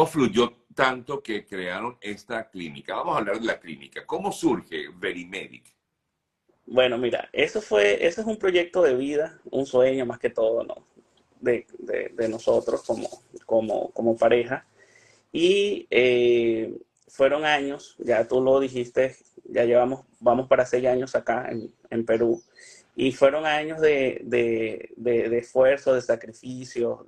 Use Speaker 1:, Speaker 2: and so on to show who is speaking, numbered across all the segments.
Speaker 1: ¿Cómo fluyó tanto que crearon esta clínica? Vamos a hablar de la clínica. ¿Cómo surge Verimedic?
Speaker 2: Bueno, mira, eso fue, eso es un proyecto de vida, un sueño más que todo, ¿no? De, nosotros como, como, como pareja. Y eh, fueron años, ya tú lo dijiste, ya llevamos, vamos para seis años acá en, Perú, y fueron años de, de esfuerzo, de sacrificio,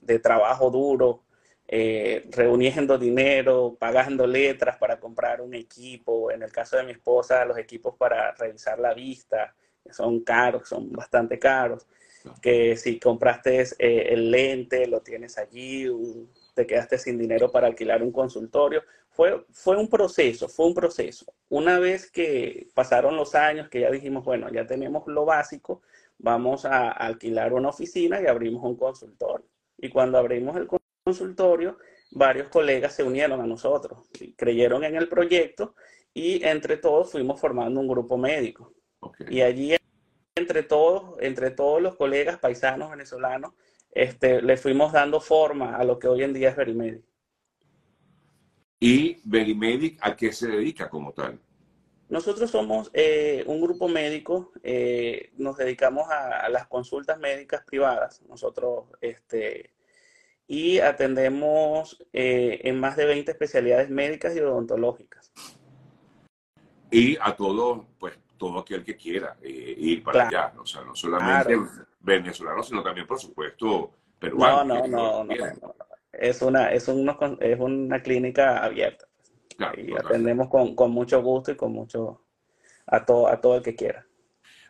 Speaker 2: de, trabajo duro, eh, reuniendo dinero, pagando letras para comprar un equipo, en el caso de mi esposa, los equipos para revisar la vista, que son caros, son bastante caros, que si compraste eh, el lente, lo tienes allí, te quedaste sin dinero para alquilar un consultorio. Fue, fue un proceso, fue un proceso. Una vez que pasaron los años, que ya dijimos, bueno, ya tenemos lo básico, vamos a alquilar una oficina y abrimos un consultorio. Y cuando abrimos el consultorio, varios colegas se unieron a nosotros, creyeron en el proyecto y entre todos fuimos formando un grupo médico. Y allí entre todos, entre todos los colegas paisanos venezolanos, este, le fuimos dando forma a lo que hoy en día es Verimedic.
Speaker 1: ¿Y Verimedic a qué se dedica como tal?
Speaker 2: Nosotros somos eh, un grupo médico, eh, nos dedicamos a, a, las consultas médicas privadas. Nosotros este, y atendemos eh, en más de 20 especialidades médicas y odontológicas.
Speaker 1: Y a todo, pues, todo aquel que quiera eh, ir para allá, o sea, no solamente venezolanos, sino también, por supuesto, peruanos.
Speaker 2: No, no, no, no, Es una, es, es una clínica abierta. y atendemos con, con, mucho gusto y con mucho, a todo, a todo el que quiera.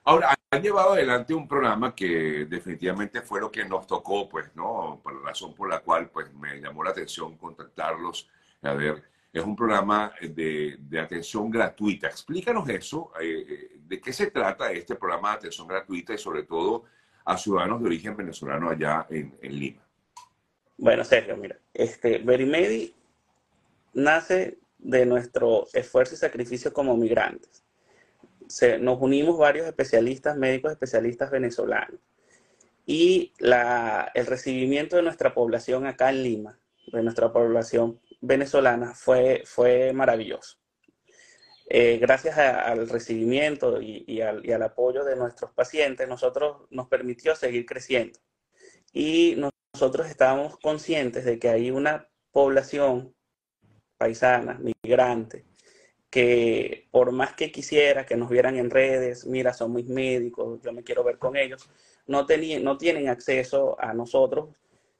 Speaker 1: Ahora, han llevado adelante un programa que definitivamente fue lo que nos tocó, pues, ¿no? Por la razón por la cual, pues, me llamó la atención contactarlos. A ver, es un programa de, atención gratuita. Explícanos eso, eh, eh, de qué se trata este programa de atención gratuita y sobre todo a ciudadanos de origen venezolano allá en, Lima.
Speaker 2: Bueno, Sergio, mira, este, Verimedi nace de nuestro esfuerzo y sacrificio como migrantes nos unimos varios especialistas, médicos especialistas venezolanos. Y el recibimiento de nuestra población acá en Lima, de nuestra población venezolana, fue, fue maravilloso. Eh, gracias al recibimiento y, al, y, al, apoyo de nuestros pacientes, nosotros nos permitió seguir creciendo. Y nosotros estábamos conscientes de que hay una población paisana, migrante, que por más que quisiera que nos vieran en redes, mira, son mis médicos, yo me quiero ver con ellos, no, no tienen acceso a nosotros,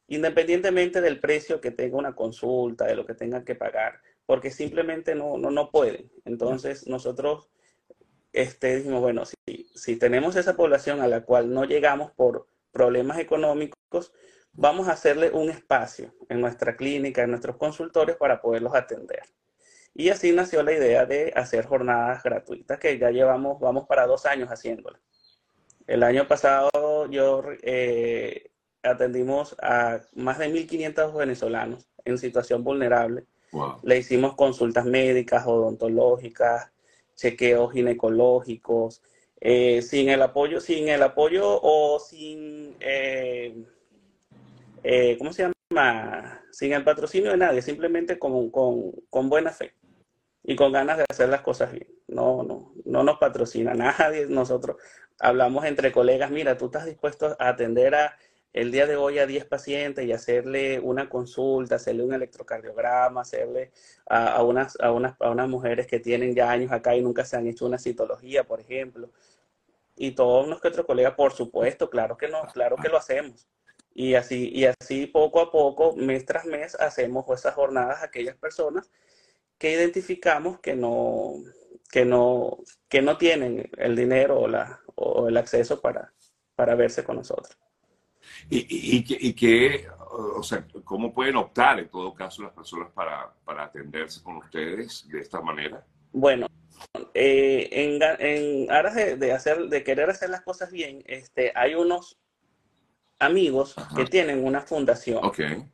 Speaker 2: independientemente del precio que tenga una consulta, de lo que tengan que pagar, porque simplemente no, no, no pueden. Entonces nosotros este, dijimos, bueno, si, si tenemos esa población a la cual no llegamos por problemas económicos, vamos a hacerle un espacio en nuestra clínica, en nuestros consultorios para poderlos atender. Y así nació la idea de hacer jornadas gratuitas, que ya llevamos, vamos para dos años haciéndola. El año pasado yo eh, atendimos a más de 1.500 venezolanos en situación vulnerable. Le hicimos consultas médicas, odontológicas, chequeos ginecológicos, eh, sin el apoyo, sin el apoyo o sin, eh, ¿cómo se llama? Sin el patrocinio de nadie, simplemente con, con, con buena fe y con ganas de hacer las cosas bien. No, no, no nos patrocina nadie. Nosotros hablamos entre colegas, mira, tú estás dispuesto a atender a el día de hoy a 10 pacientes y hacerle una consulta, hacerle un electrocardiograma, hacerle a, unas, a, unas, a unas mujeres que tienen ya años acá y nunca se han hecho una citología, por ejemplo. Y todos unos que otros colegas, por supuesto, claro que no, claro que lo hacemos. Y así, y así poco a poco, mes tras mes, hacemos esas jornadas a aquellas personas que identificamos que no, que no, que no tienen el dinero o, la, o el acceso para, para verse con nosotros.
Speaker 1: ¿Y, y, que, o sea, cómo pueden optar en todo caso las personas para, para atenderse con ustedes de esta manera?
Speaker 2: Bueno, eh, en, en, aras de, hacer, de querer hacer las cosas bien, este, hay unos amigos que tienen una fundación.
Speaker 1: Okay.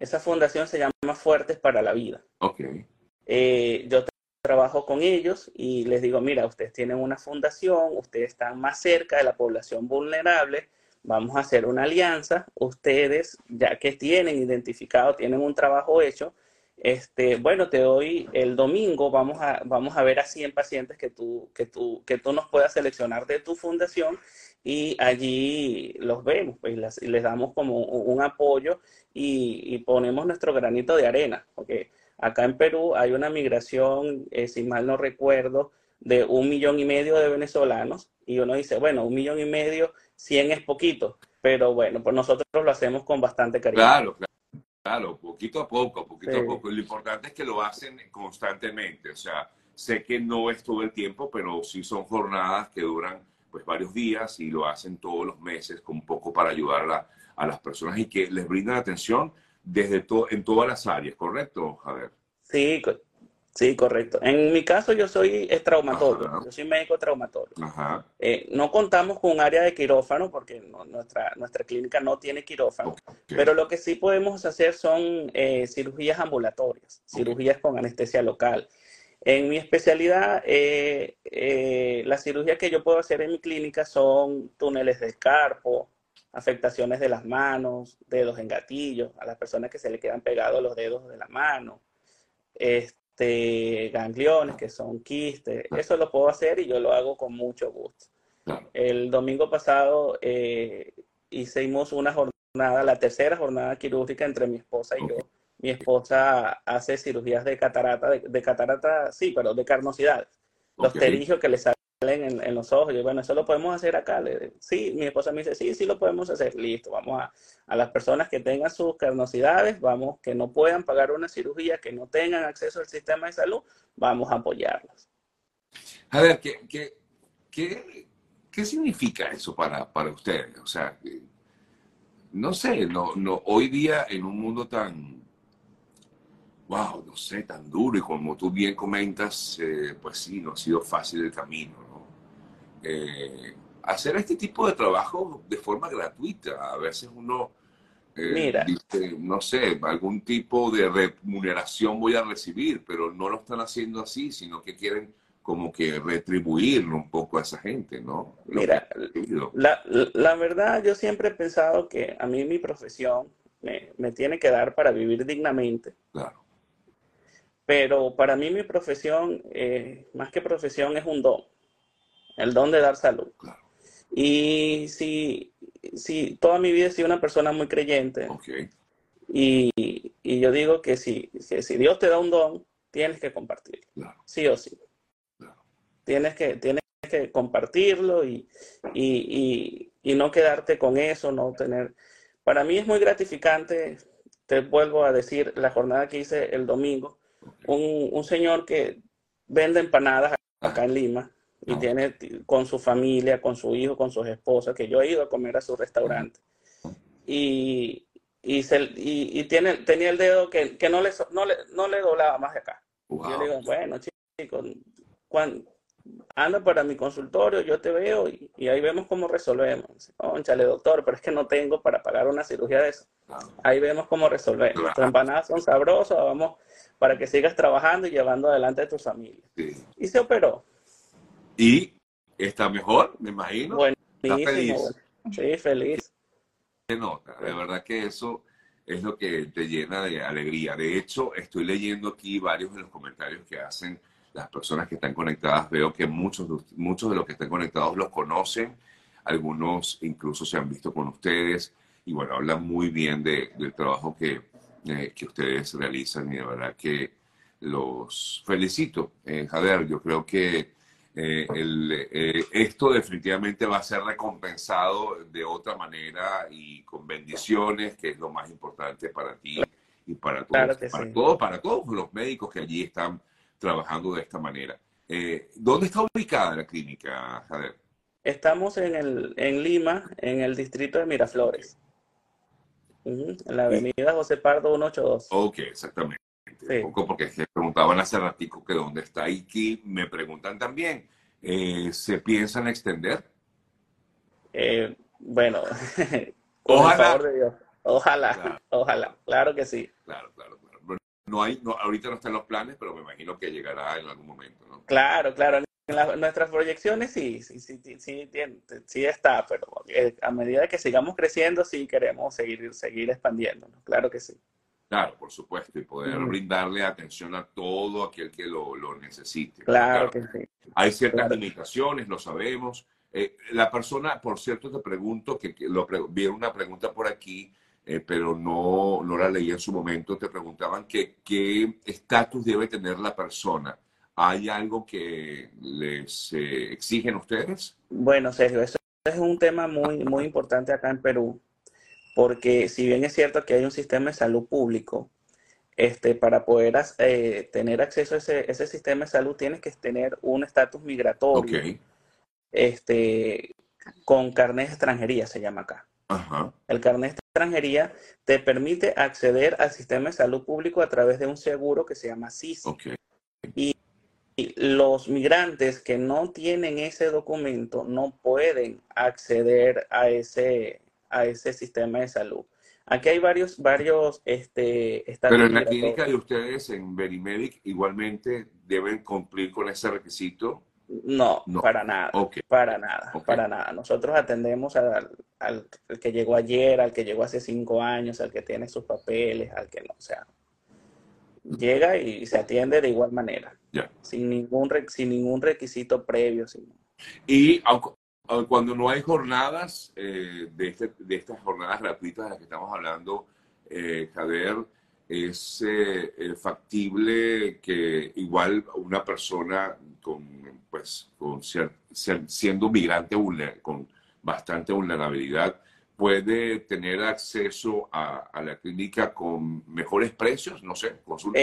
Speaker 2: Esa fundación se llama Fuertes para la Vida.
Speaker 1: Okay.
Speaker 2: Eh, yo trabajo con ellos y les digo, mira, ustedes tienen una fundación, ustedes están más cerca de la población vulnerable, vamos a hacer una alianza, ustedes, ya que tienen identificado, tienen un trabajo hecho, este, bueno, te doy el domingo, vamos a, vamos a ver a 100 pacientes que tú, que, tú, que tú nos puedas seleccionar de tu fundación y allí los vemos, pues les, les damos como un apoyo y, ponemos nuestro granito de arena, porque acá en Perú hay una migración, eh, si mal no recuerdo, de un millón y medio de venezolanos y uno dice, bueno, un millón y medio, 100 es poquito, pero bueno, pues nosotros lo hacemos con bastante cariño.
Speaker 1: Claro, claro. Claro, poquito a poco, poquito sí. a poco. Lo importante es que lo hacen constantemente. O sea, sé que no es todo el tiempo, pero sí son jornadas que duran pues varios días y lo hacen todos los meses con un poco para ayudar a, a las personas y que les brindan atención desde to en todas las áreas, ¿correcto, Javier?
Speaker 2: Sí, Sí, correcto. En mi caso yo soy traumatólogo, Ajá. yo soy médico traumatólogo. Eh, no contamos con un área de quirófano porque no, nuestra, nuestra clínica no tiene quirófano, okay. pero lo que sí podemos hacer son eh, cirugías ambulatorias, okay. cirugías con anestesia local. En mi especialidad, eh, eh, la cirugía que yo puedo hacer en mi clínica son túneles de carpo, afectaciones de las manos, dedos en gatillo, a las personas que se le quedan pegados los dedos de la mano. Este, este, gangliones, que son quistes. Eso lo puedo hacer y yo lo hago con mucho gusto. El domingo pasado eh, hicimos una jornada, la tercera jornada quirúrgica entre mi esposa y yo. Mi esposa hace cirugías de catarata, de, de catarata, sí, pero de carnosidades. Los okay. terigios que le salen en, los ojos. Y bueno, eso lo podemos hacer acá. Le, sí, mi esposa me dice, sí, sí lo podemos hacer. Listo, vamos a, a las personas que tengan sus carnosidades, vamos, que no puedan pagar una cirugía, que no tengan acceso al sistema de salud, vamos a apoyarlas.
Speaker 1: A ver, ¿qué, qué, qué, qué significa eso para, para ustedes? O sea, no sé, no, no, hoy día en un mundo tan, wow, no sé, tan duro y como tú bien comentas, eh, pues sí, no ha sido fácil el camino, ¿no? Eh, hacer este tipo de trabajo de forma gratuita, a veces uno eh,
Speaker 2: Mira.
Speaker 1: dice, no sé, algún tipo de remuneración voy a recibir, pero no lo están haciendo así, sino que quieren como que retribuirlo un poco a esa gente, ¿no?
Speaker 2: Lo Mira, la, la, verdad yo siempre he pensado que a mí mi profesión me, me tiene que dar para vivir dignamente.
Speaker 1: Claro
Speaker 2: pero para mí mi profesión, eh, más que profesión, es un don, el don de dar salud.
Speaker 1: Claro.
Speaker 2: Y si, si toda mi vida he sido una persona muy creyente,
Speaker 1: okay.
Speaker 2: y, y, yo digo que si, que si Dios te da un don, tienes que compartirlo,
Speaker 1: claro.
Speaker 2: sí o sí.
Speaker 1: Claro.
Speaker 2: Tienes, que, tienes que compartirlo y, y, y no quedarte con eso, no tener... Para mí es muy gratificante, te vuelvo a decir, la jornada que hice el domingo, un, un, señor que vende empanadas acá en Lima y ah. tiene con su familia, con su hijo, con sus esposas, que yo he ido a comer a su restaurante. Y, y, se, y, y tiene, tenía el dedo que, que no, le, no, le, no le doblaba más de acá.
Speaker 1: Wow.
Speaker 2: Yo le digo, bueno, chicos, cuando, anda para mi consultorio, yo te veo y, y ahí vemos cómo resolvemos. Conchale, doctor, pero es que no tengo para pagar una cirugía de eso.
Speaker 1: Claro.
Speaker 2: Ahí vemos cómo resolvemos.
Speaker 1: Claro.
Speaker 2: Tus empanadas son sabrosas, vamos para que sigas trabajando y llevando adelante a tu familia.
Speaker 1: Sí.
Speaker 2: Y se operó.
Speaker 1: Y está mejor, me imagino.
Speaker 2: Buenísimo. Está feliz. Sí, feliz.
Speaker 1: Se nota, de verdad que eso es lo que te llena de alegría. De hecho, estoy leyendo aquí varios de los comentarios que hacen las personas que están conectadas. Veo que muchos, muchos de los que están conectados los conocen, algunos incluso se han visto con ustedes y bueno, hablan muy bien de, del trabajo que, eh, que ustedes realizan y de verdad que los felicito. Eh, Javier, yo creo que eh, el, eh, esto definitivamente va a ser recompensado de otra manera y con bendiciones, que es lo más importante para ti y para todos,
Speaker 2: claro
Speaker 1: para,
Speaker 2: sí.
Speaker 1: todos para todos los médicos que allí están trabajando de esta manera. Eh, ¿Dónde está ubicada la clínica, Javier?
Speaker 2: Estamos en, el, en Lima, en el distrito de Miraflores. En la avenida José Pardo 182.
Speaker 1: Ok, exactamente. Sí. Un poco porque se preguntaban hace ratico que dónde está y que me preguntan también, eh, ¿se piensan extender?
Speaker 2: Eh, bueno, con ojalá. el favor de Dios. Ojalá, claro. ojalá, claro que sí.
Speaker 1: Claro, claro, claro. No hay, no, ahorita no están los planes, pero me imagino que llegará en algún momento, ¿no?
Speaker 2: Claro, claro. nuestras proyecciones sí, sí, sí, sí, sí, está, pero eh, a medida que sigamos creciendo, sí queremos seguir, seguir expandiéndonos, claro que sí.
Speaker 1: Claro, por supuesto, y poder brindarle atención a todo aquel que lo, necesite.
Speaker 2: Claro, que sí.
Speaker 1: Hay ciertas limitaciones, lo sabemos. Eh, la persona, por cierto, te pregunto, que, lo vi una pregunta por aquí, eh, pero no, no la leí en su momento, te preguntaban que, qué estatus debe tener la persona. ¿Hay algo que les eh, exigen ustedes?
Speaker 2: Bueno, Sergio, eso es un tema muy, muy importante acá en Perú porque si bien es cierto que hay un sistema de salud público, este, para poder eh, tener acceso a ese, sistema de salud tienes que tener un estatus migratorio. Este, con carnet de extranjería se llama acá. El carnet de extranjería te permite acceder al sistema de salud público a través de un seguro que se llama SIS. Y, y los migrantes que no tienen ese documento no pueden acceder a ese, a ese sistema de salud. Aquí hay varios, varios, este,
Speaker 1: Pero en la clínica de ustedes, en Verimedic, igualmente deben cumplir con ese requisito.
Speaker 2: No, para nada, para nada, para nada. Nosotros atendemos al, que llegó ayer, al que llegó hace cinco años, al que tiene sus papeles, al que no, o sea, llega y se atiende de igual manera, sin ningún sin ningún requisito previo. Sin...
Speaker 1: Y aunque, cuando no hay jornadas, eh, de, este, de, estas jornadas gratuitas de las que estamos hablando, eh, Javier, es eh, factible que igual una persona con, pues, con siendo migrante con bastante vulnerabilidad puede tener acceso a, la clínica con mejores precios, no sé, consulta.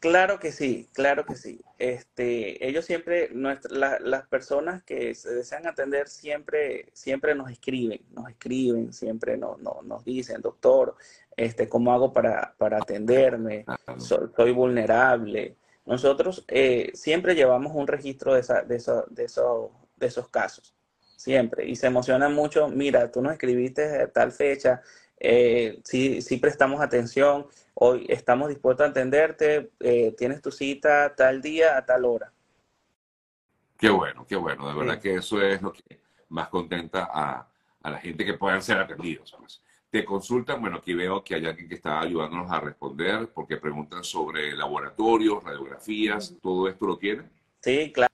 Speaker 2: Claro que sí, claro que sí. Este, ellos siempre, las personas que se desean atender siempre, siempre nos escriben, nos escriben, siempre nos, nos dicen, doctor, este, ¿cómo hago para, para atenderme? Soy, vulnerable. Nosotros eh, siempre llevamos un registro de, esa, de, eso, de, eso, de esos casos, siempre. Y se emocionan mucho, mira, tú nos escribiste a tal fecha, eh, sí, sí prestamos atención, hoy estamos dispuestos a atenderte, eh, tienes tu cita tal día a tal hora.
Speaker 1: Qué bueno, qué bueno, de verdad que eso es lo que más contenta a, la gente que puedan ser atendidos. Te consultan, bueno, aquí veo que hay alguien que está ayudándonos a responder porque preguntan sobre laboratorios, radiografías, todo esto lo tienen.
Speaker 2: Sí, claro.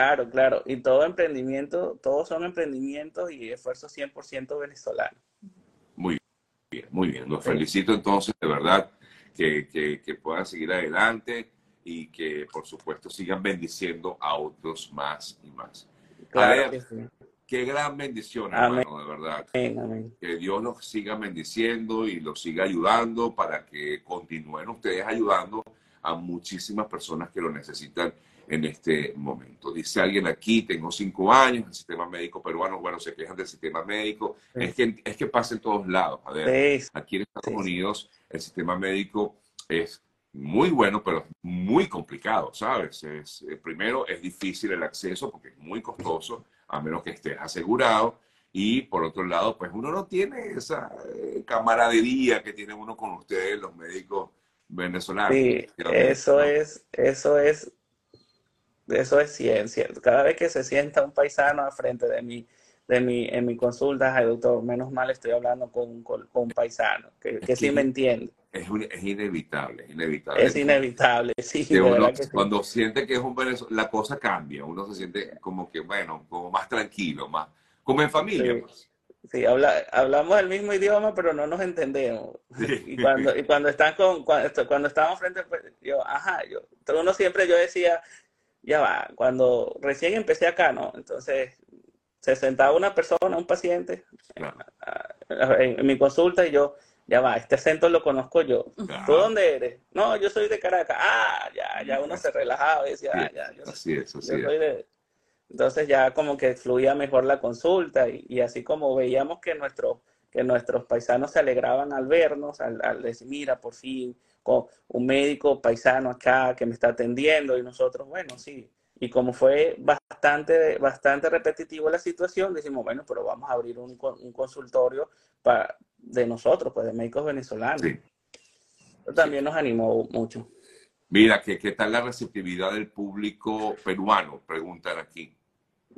Speaker 2: Claro, claro. Y todo emprendimiento, todos son emprendimientos y esfuerzos 100% venezolanos.
Speaker 1: Muy bien. Los felicito entonces, de verdad, que, que, puedan seguir adelante y que, por supuesto, sigan bendiciendo a otros más y más. Claro Qué gran bendición, hermano, de verdad. Que Dios los siga bendiciendo y los siga ayudando para que continúen ustedes ayudando a muchísimas personas que lo necesitan en este momento. Dice alguien aquí, tengo cinco años, el sistema médico peruano, bueno, se quejan del sistema médico, es, que, es que pasa en todos lados. A ver, aquí en Estados Unidos el sistema médico es muy bueno, pero muy complicado, ¿sabes? Es, eh, primero, es difícil el acceso porque es muy costoso, a menos que estés asegurado. Y por otro lado, pues uno no tiene esa eh, camaradería que tiene uno con ustedes, los médicos venezolanos.
Speaker 2: Sí, eso es, eso es eso es ciencia. Cada vez que se sienta un paisano al frente de mí, de mi, en mi consulta, ay doctor, menos mal estoy hablando con, un paisano, que, que sí me entiende.
Speaker 1: Es, es, inevitable, es inevitable.
Speaker 2: Es inevitable, sí.
Speaker 1: Cuando siente que es un venezolano, la cosa cambia, uno se siente como que, bueno, como más tranquilo, más, como en familia.
Speaker 2: Sí. Pues. Sí, habla, hablamos el mismo idioma, pero no nos entendemos. Y cuando, y cuando están con, cuando, cuando estábamos frente, pues, yo, ajá, yo, uno siempre yo decía, ya va, cuando recién empecé acá, ¿no? Entonces, se sentaba una persona, un paciente, en, mi consulta y yo, ya va, este acento lo conozco yo. ¿Tú dónde eres? No, yo soy de Caracas. Ah, ya, ya uno se relajaba y decía, ah, ya, yo,
Speaker 1: así es, así
Speaker 2: Entonces ya como que fluía mejor la consulta y, así como veíamos que, nuestro, que nuestros paisanos se alegraban al vernos, al, al decir, mira, por fin, con un médico paisano acá que me está atendiendo y nosotros, bueno, sí. Y como fue bastante, bastante repetitivo la situación, decimos, bueno, pero vamos a abrir un, un consultorio para, de nosotros, pues de médicos venezolanos. También nos animó mucho.
Speaker 1: Mira, ¿qué, ¿qué tal la receptividad del público peruano? Preguntan aquí.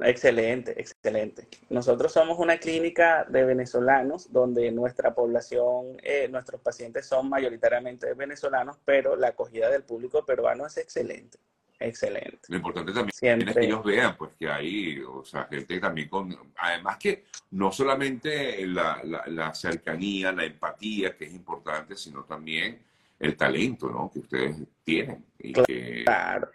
Speaker 2: Excelente, excelente. Nosotros somos una clínica de venezolanos donde nuestra población, eh, nuestros pacientes son mayoritariamente venezolanos, pero la acogida del público peruano es excelente. Excelente.
Speaker 1: Lo importante también es que ellos vean, pues, que hay, o sea, gente también con, además que no solamente la, la, la cercanía, la empatía, que es importante, sino también el talento ¿no? que ustedes tienen. Y
Speaker 2: claro.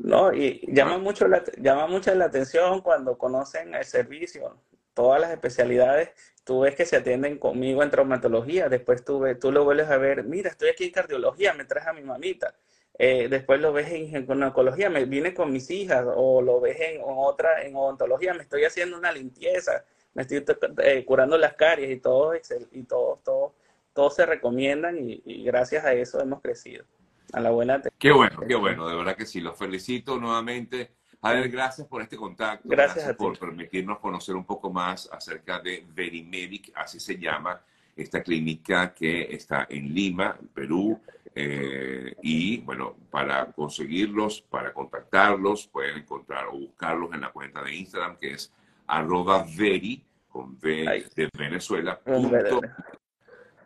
Speaker 2: no, y llama, mucho la, llama mucho la atención cuando conocen el servicio, todas las especialidades. Tú ves que se atienden conmigo en traumatología, después tú, tú lo vuelves a ver, mira, estoy aquí en cardiología, me traes a mi mamita. Eh, después lo ves en ginecología, me vine con mis hijas, o lo ves en otra, en odontología, me estoy haciendo una limpieza, me estoy eh, curando las caries y todo, y todo, todo todos se recomiendan y, gracias a eso hemos crecido. A la buena.
Speaker 1: Qué bueno, qué bueno, de verdad que sí, los felicito nuevamente. A ver, gracias por este contacto.
Speaker 2: Gracias,
Speaker 1: por permitirnos conocer un poco más acerca de Verimedic, así se llama esta clínica que está en Lima, Perú. Eh, y bueno, para conseguirlos, para contactarlos, pueden encontrar o buscarlos en la cuenta de Instagram que es arroba veri con V de Venezuela.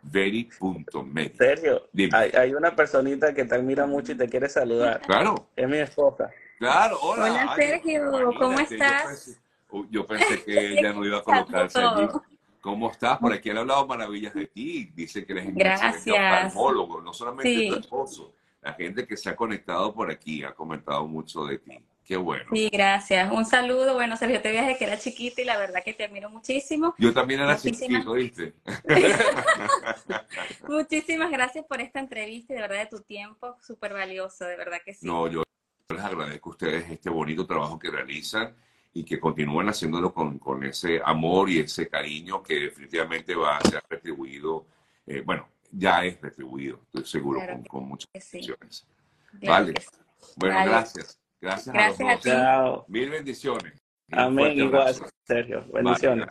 Speaker 1: Veri.med.
Speaker 2: Sergio, hay, hay, una personita que te admira mucho y te quiere saludar.
Speaker 1: Claro.
Speaker 2: Es mi esposa.
Speaker 1: Claro, hola.
Speaker 3: Hola, Sergio, ¿cómo estás?
Speaker 1: Yo pensé, que ella no iba a colocarse allí. ¿Cómo estás? Por aquí han hablado maravillas de ti. Dice que eres
Speaker 3: Gracias.
Speaker 1: no solamente tu esposo. La gente que se ha conectado por aquí ha comentado mucho de ti. Qué bueno.
Speaker 3: Sí, gracias. Un saludo. Bueno, Sergio, te viaje que era chiquita y la verdad que te admiro muchísimo.
Speaker 1: Yo también era chiquito, ¿viste?
Speaker 3: Muchísimas gracias por esta entrevista y de verdad de tu tiempo, súper valioso, de verdad que sí.
Speaker 1: No, yo les agradezco a ustedes este bonito trabajo que realizan y que continúen haciéndolo con, con ese amor y ese cariño que definitivamente va a ser retribuido, eh, bueno, ya es retribuido, estoy seguro, con, muchas bendiciones. Vale. Bueno, gracias. Gracias, a los dos. Mil bendiciones.
Speaker 2: Amén, igual, Sergio. Bendiciones.